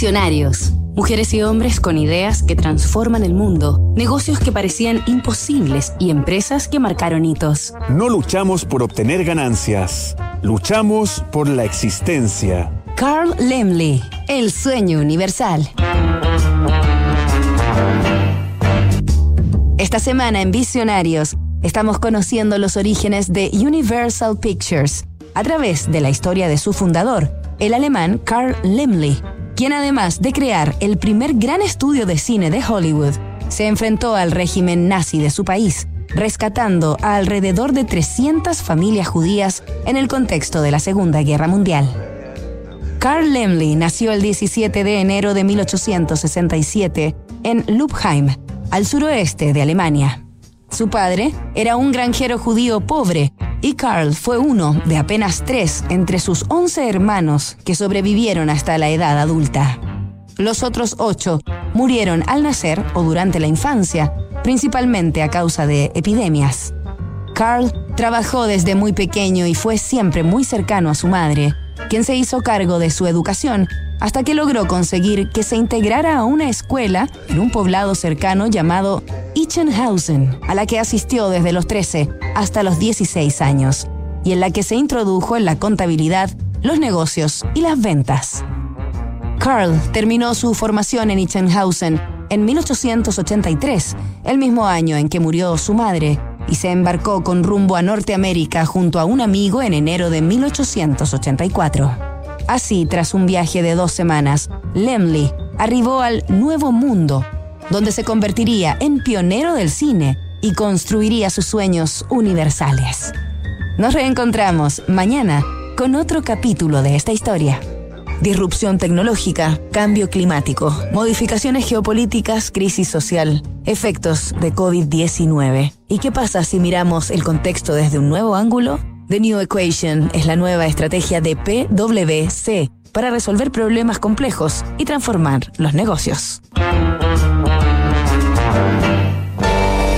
Visionarios. Mujeres y hombres con ideas que transforman el mundo, negocios que parecían imposibles y empresas que marcaron hitos. No luchamos por obtener ganancias, luchamos por la existencia. Carl Lemley, el sueño universal. Esta semana en Visionarios estamos conociendo los orígenes de Universal Pictures a través de la historia de su fundador, el alemán Carl Lemley quien además de crear el primer gran estudio de cine de Hollywood, se enfrentó al régimen nazi de su país, rescatando a alrededor de 300 familias judías en el contexto de la Segunda Guerra Mundial. Carl Lemley nació el 17 de enero de 1867 en Lubheim, al suroeste de Alemania. Su padre era un granjero judío pobre y Carl fue uno de apenas tres entre sus once hermanos que sobrevivieron hasta la edad adulta. Los otros ocho murieron al nacer o durante la infancia, principalmente a causa de epidemias. Carl trabajó desde muy pequeño y fue siempre muy cercano a su madre, quien se hizo cargo de su educación hasta que logró conseguir que se integrara a una escuela en un poblado cercano llamado Ichenhausen, a la que asistió desde los 13 hasta los 16 años, y en la que se introdujo en la contabilidad, los negocios y las ventas. Carl terminó su formación en Ichenhausen en 1883, el mismo año en que murió su madre, y se embarcó con rumbo a Norteamérica junto a un amigo en enero de 1884. Así, tras un viaje de dos semanas, Lemley arribó al Nuevo Mundo, donde se convertiría en pionero del cine y construiría sus sueños universales. Nos reencontramos mañana con otro capítulo de esta historia. Disrupción tecnológica, cambio climático, modificaciones geopolíticas, crisis social, efectos de COVID-19. ¿Y qué pasa si miramos el contexto desde un nuevo ángulo? The New Equation es la nueva estrategia de PwC para resolver problemas complejos y transformar los negocios. now.